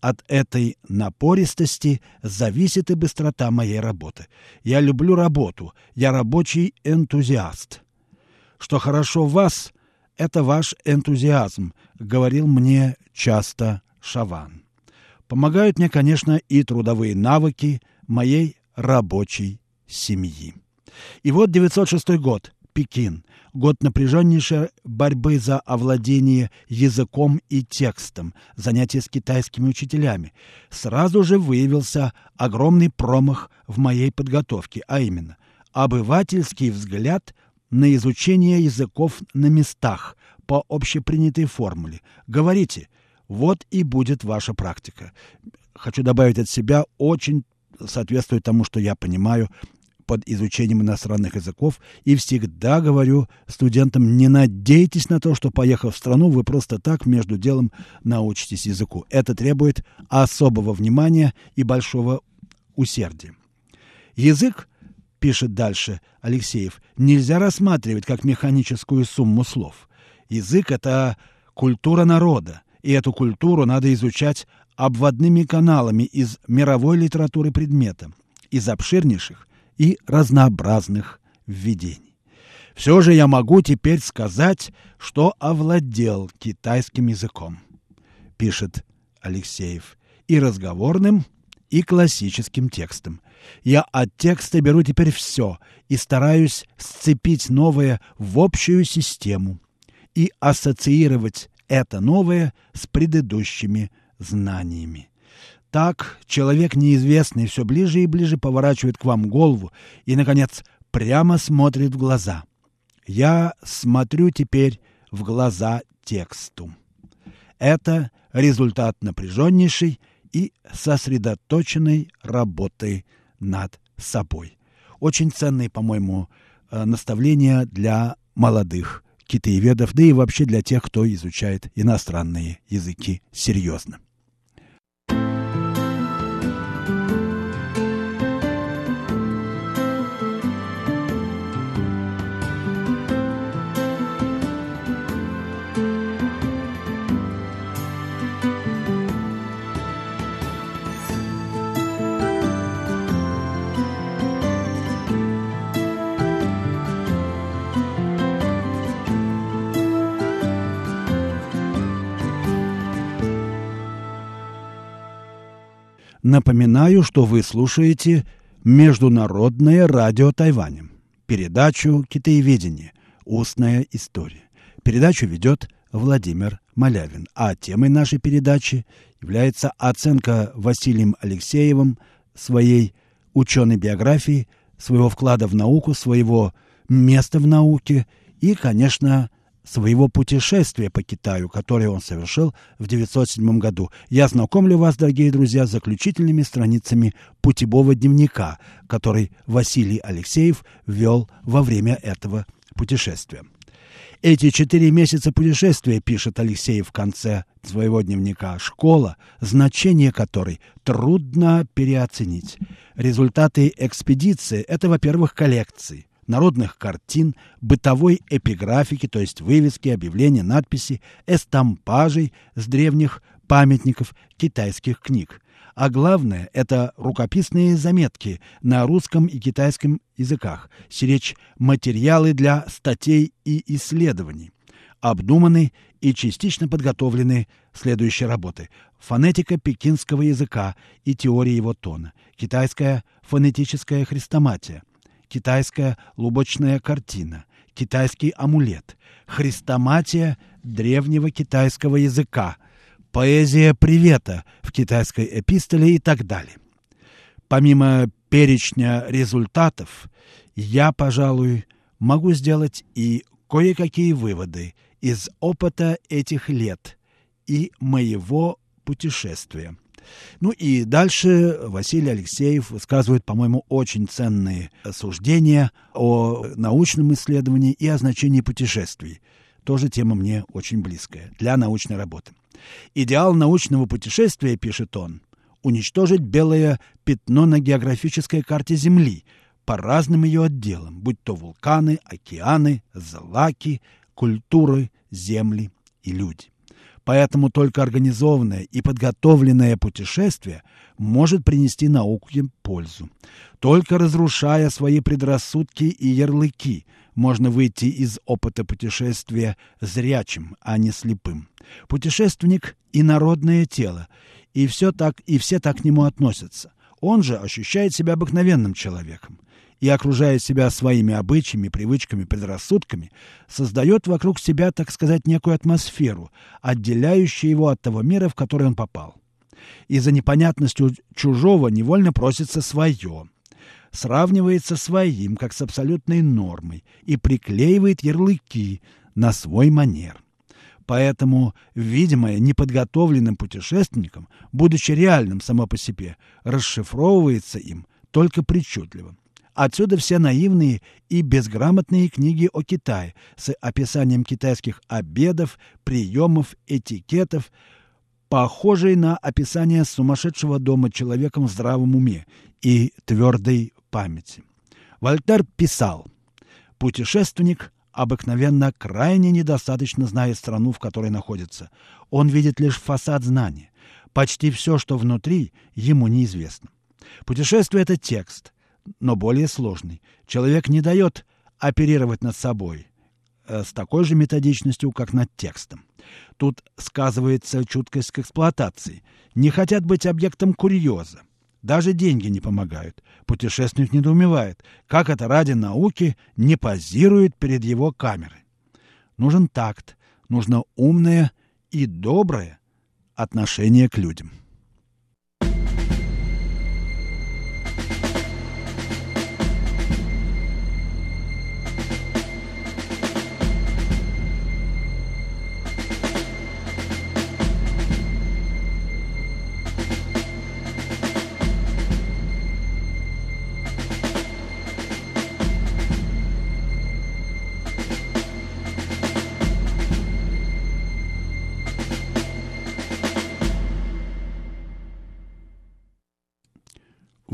От этой напористости зависит и быстрота моей работы. Я люблю работу, я рабочий энтузиаст. Что хорошо в вас, это ваш энтузиазм, говорил мне часто Шаван. Помогают мне, конечно, и трудовые навыки моей рабочей семьи. И вот 906 год, Пекин год напряженнейшей борьбы за овладение языком и текстом, занятия с китайскими учителями. Сразу же выявился огромный промах в моей подготовке, а именно обывательский взгляд на изучение языков на местах по общепринятой формуле. Говорите, вот и будет ваша практика. Хочу добавить от себя, очень соответствует тому, что я понимаю под изучением иностранных языков и всегда говорю студентам, не надейтесь на то, что, поехав в страну, вы просто так между делом научитесь языку. Это требует особого внимания и большого усердия. Язык, пишет дальше Алексеев, нельзя рассматривать как механическую сумму слов. Язык – это культура народа, и эту культуру надо изучать обводными каналами из мировой литературы предмета, из обширнейших и разнообразных введений. Все же я могу теперь сказать, что овладел китайским языком, пишет Алексеев, и разговорным, и классическим текстом. Я от текста беру теперь все и стараюсь сцепить новое в общую систему и ассоциировать это новое с предыдущими знаниями. Так человек неизвестный все ближе и ближе поворачивает к вам голову и, наконец, прямо смотрит в глаза. Я смотрю теперь в глаза тексту. Это результат напряженнейшей и сосредоточенной работы над собой. Очень ценные, по-моему, э, наставления для молодых китаеведов, да и вообще для тех, кто изучает иностранные языки серьезно. Напоминаю, что вы слушаете Международное радио Тайваня, передачу «Китаеведение. Устная история». Передачу ведет Владимир Малявин, а темой нашей передачи является оценка Василием Алексеевым своей ученой биографии, своего вклада в науку, своего места в науке и, конечно, своего путешествия по Китаю, которое он совершил в 1907 году. Я знакомлю вас, дорогие друзья, с заключительными страницами путевого дневника, который Василий Алексеев вел во время этого путешествия. Эти четыре месяца путешествия, пишет Алексеев в конце своего дневника, школа, значение которой трудно переоценить. Результаты экспедиции – это, во-первых, коллекции народных картин, бытовой эпиграфики, то есть вывески, объявления, надписи, эстампажей с древних памятников китайских книг. а главное – это рукописные заметки на русском и китайском языках, сиречь материалы для статей и исследований. Обдуманы и частично подготовлены следующие работы. Фонетика пекинского языка и теория его тона, китайская фонетическая хрестоматия, китайская лубочная картина, китайский амулет, хрестоматия древнего китайского языка, поэзия привета в китайской эпистоле и так далее. Помимо перечня результатов, я, пожалуй, могу сделать и кое-какие выводы из опыта этих лет и моего путешествия. Ну и дальше Василий Алексеев высказывает, по-моему, очень ценные суждения о научном исследовании и о значении путешествий. Тоже тема мне очень близкая для научной работы. Идеал научного путешествия, пишет он, уничтожить белое пятно на географической карте Земли по разным ее отделам, будь то вулканы, океаны, злаки, культуры, земли и люди. Поэтому только организованное и подготовленное путешествие может принести науке пользу. Только разрушая свои предрассудки и ярлыки, можно выйти из опыта путешествия зрячим, а не слепым. Путешественник и народное тело, и все так, и все так к нему относятся. Он же ощущает себя обыкновенным человеком и, окружая себя своими обычаями, привычками, предрассудками, создает вокруг себя, так сказать, некую атмосферу, отделяющую его от того мира, в который он попал. И за непонятностью чужого невольно просится свое, сравнивается своим, как с абсолютной нормой, и приклеивает ярлыки на свой манер. Поэтому видимое неподготовленным путешественником, будучи реальным само по себе, расшифровывается им только причудливо. Отсюда все наивные и безграмотные книги о Китае с описанием китайских обедов, приемов, этикетов, похожие на описание сумасшедшего дома человеком в здравом уме и твердой памяти. Вольтер писал, «Путешественник обыкновенно крайне недостаточно знает страну, в которой находится. Он видит лишь фасад знания. Почти все, что внутри, ему неизвестно. Путешествие — это текст, но более сложный. Человек не дает оперировать над собой э, с такой же методичностью, как над текстом. Тут сказывается чуткость к эксплуатации. Не хотят быть объектом курьеза. Даже деньги не помогают. Путешественник недоумевает, как это ради науки не позирует перед его камерой. Нужен такт, нужно умное и доброе отношение к людям.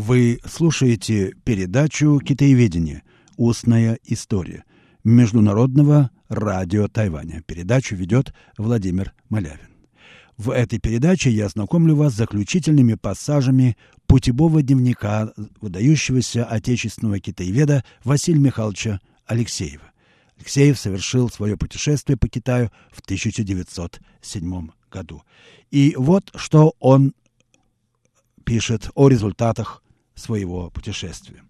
Вы слушаете передачу «Китаеведение. Устная история» Международного радио Тайваня. Передачу ведет Владимир Малявин. В этой передаче я знакомлю вас с заключительными пассажами путевого дневника выдающегося отечественного китаеведа Василия Михайловича Алексеева. Алексеев совершил свое путешествие по Китаю в 1907 году. И вот что он пишет о результатах своего путешествия.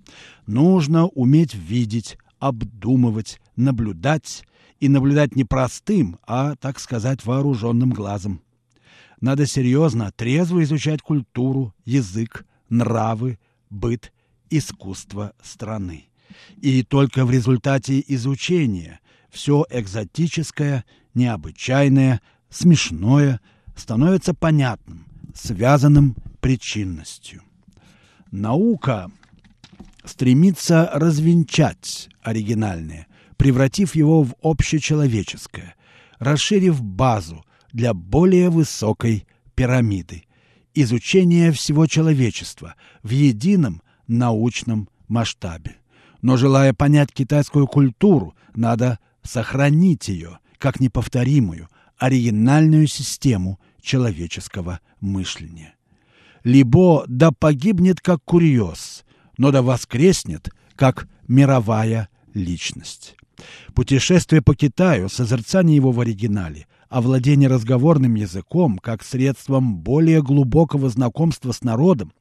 Нужно уметь видеть, обдумывать, наблюдать, и наблюдать не простым, а, так сказать, вооруженным глазом. Надо серьезно, трезво изучать культуру, язык, нравы, быт, искусство страны. И только в результате изучения все экзотическое, необычайное, смешное становится понятным, связанным причинностью. Наука стремится развенчать оригинальное, превратив его в общечеловеческое, расширив базу для более высокой пирамиды, изучения всего человечества в едином научном масштабе. Но желая понять китайскую культуру, надо сохранить ее как неповторимую, оригинальную систему человеческого мышления. Либо да погибнет как курьез, но да воскреснет как мировая личность. Путешествие по Китаю, созерцание его в оригинале, овладение разговорным языком как средством более глубокого знакомства с народом,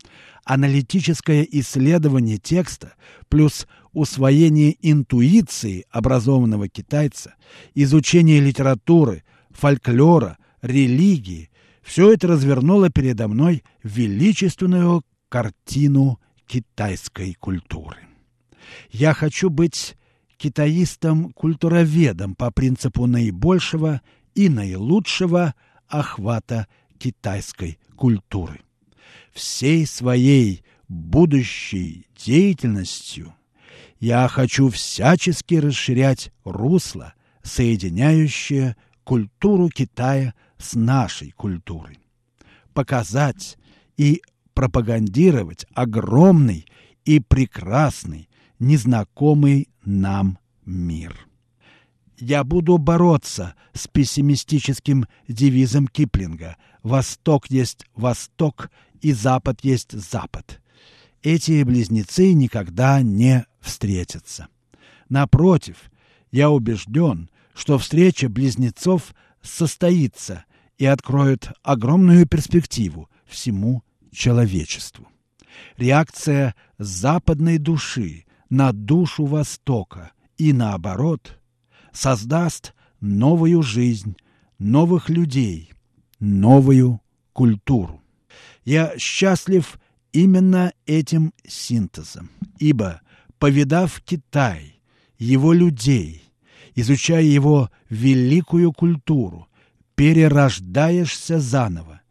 аналитическое исследование текста плюс усвоение интуиции образованного китайца, изучение литературы, фольклора, религии – все это развернуло передо мной величественную картину китайской культуры. Я хочу быть китаистом-культуроведом по принципу наибольшего и наилучшего охвата китайской культуры. Всей своей будущей деятельностью я хочу всячески расширять русло, соединяющее культуру Китая с нашей культурой. Показать и пропагандировать огромный и прекрасный, незнакомый нам мир. Я буду бороться с пессимистическим девизом Киплинга «Восток есть Восток и Запад есть Запад». Эти близнецы никогда не встретятся. Напротив, я убежден, что встреча близнецов состоится и откроет огромную перспективу всему человечеству. Реакция западной души на душу Востока и наоборот создаст новую жизнь, новых людей, новую культуру. Я счастлив именно этим синтезом, ибо, повидав Китай, его людей, изучая его великую культуру, перерождаешься заново,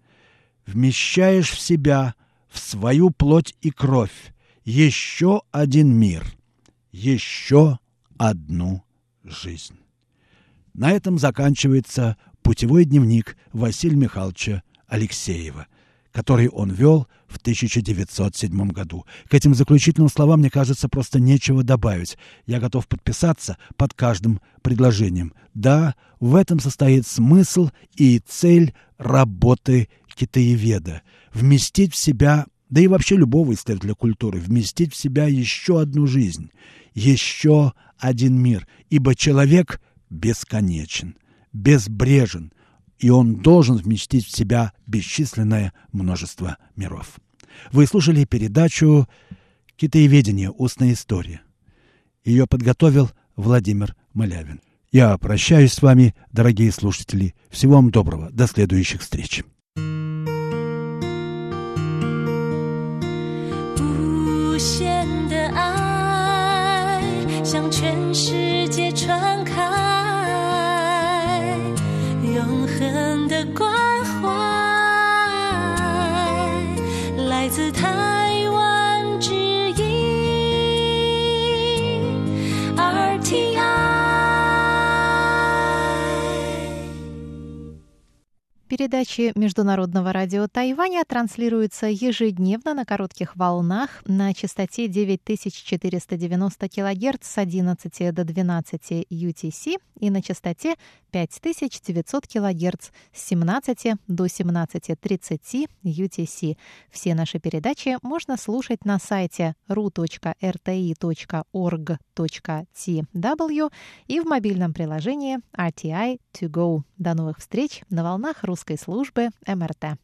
вмещаешь в себя, в свою плоть и кровь, еще один мир, еще одну жизнь. На этом заканчивается путевой дневник Василия Михайловича Алексеева, который он вел в 1907 году. К этим заключительным словам, мне кажется, просто нечего добавить. Я готов подписаться под каждым предложением. Да, в этом состоит смысл и цель работы китаеведа – вместить в себя да и вообще любого исследователя культуры, вместить в себя еще одну жизнь, еще один мир, ибо человек бесконечен, безбрежен, и он должен вместить в себя бесчисленное множество миров. Вы слушали передачу «Китаеведение. Устная история». Ее подготовил Владимир Малявин. Я прощаюсь с вами, дорогие слушатели. Всего вам доброго. До следующих встреч. 向全的关怀来自他 Передачи Международного радио Тайваня транслируются ежедневно на коротких волнах на частоте 9490 кГц с 11 до 12 UTC и на частоте 5900 кГц с 17 до 17.30 UTC. Все наши передачи можно слушать на сайте ru.rti.org.tw и в мобильном приложении RTI To Go. До новых встреч на волнах русской службы МРТ.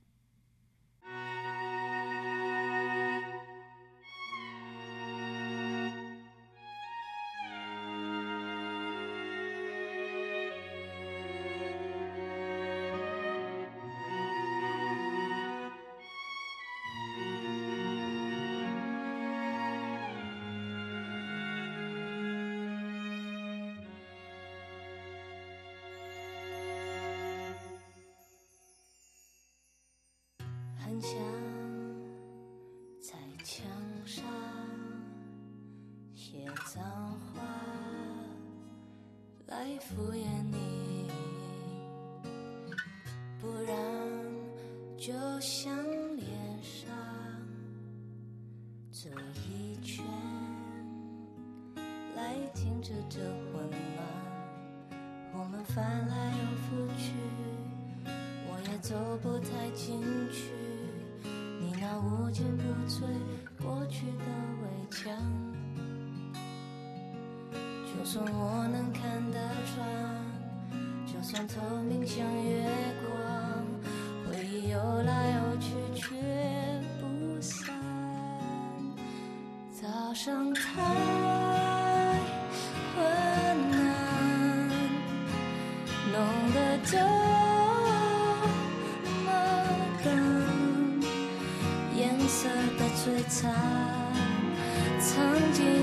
想在墙上写脏话来敷衍你不然就像脸上这一圈来停止这混乱我们翻来又覆去我也走不太进去。那无。坚不摧过去的围墙。就算我能看得穿，就算透明像月光。changes.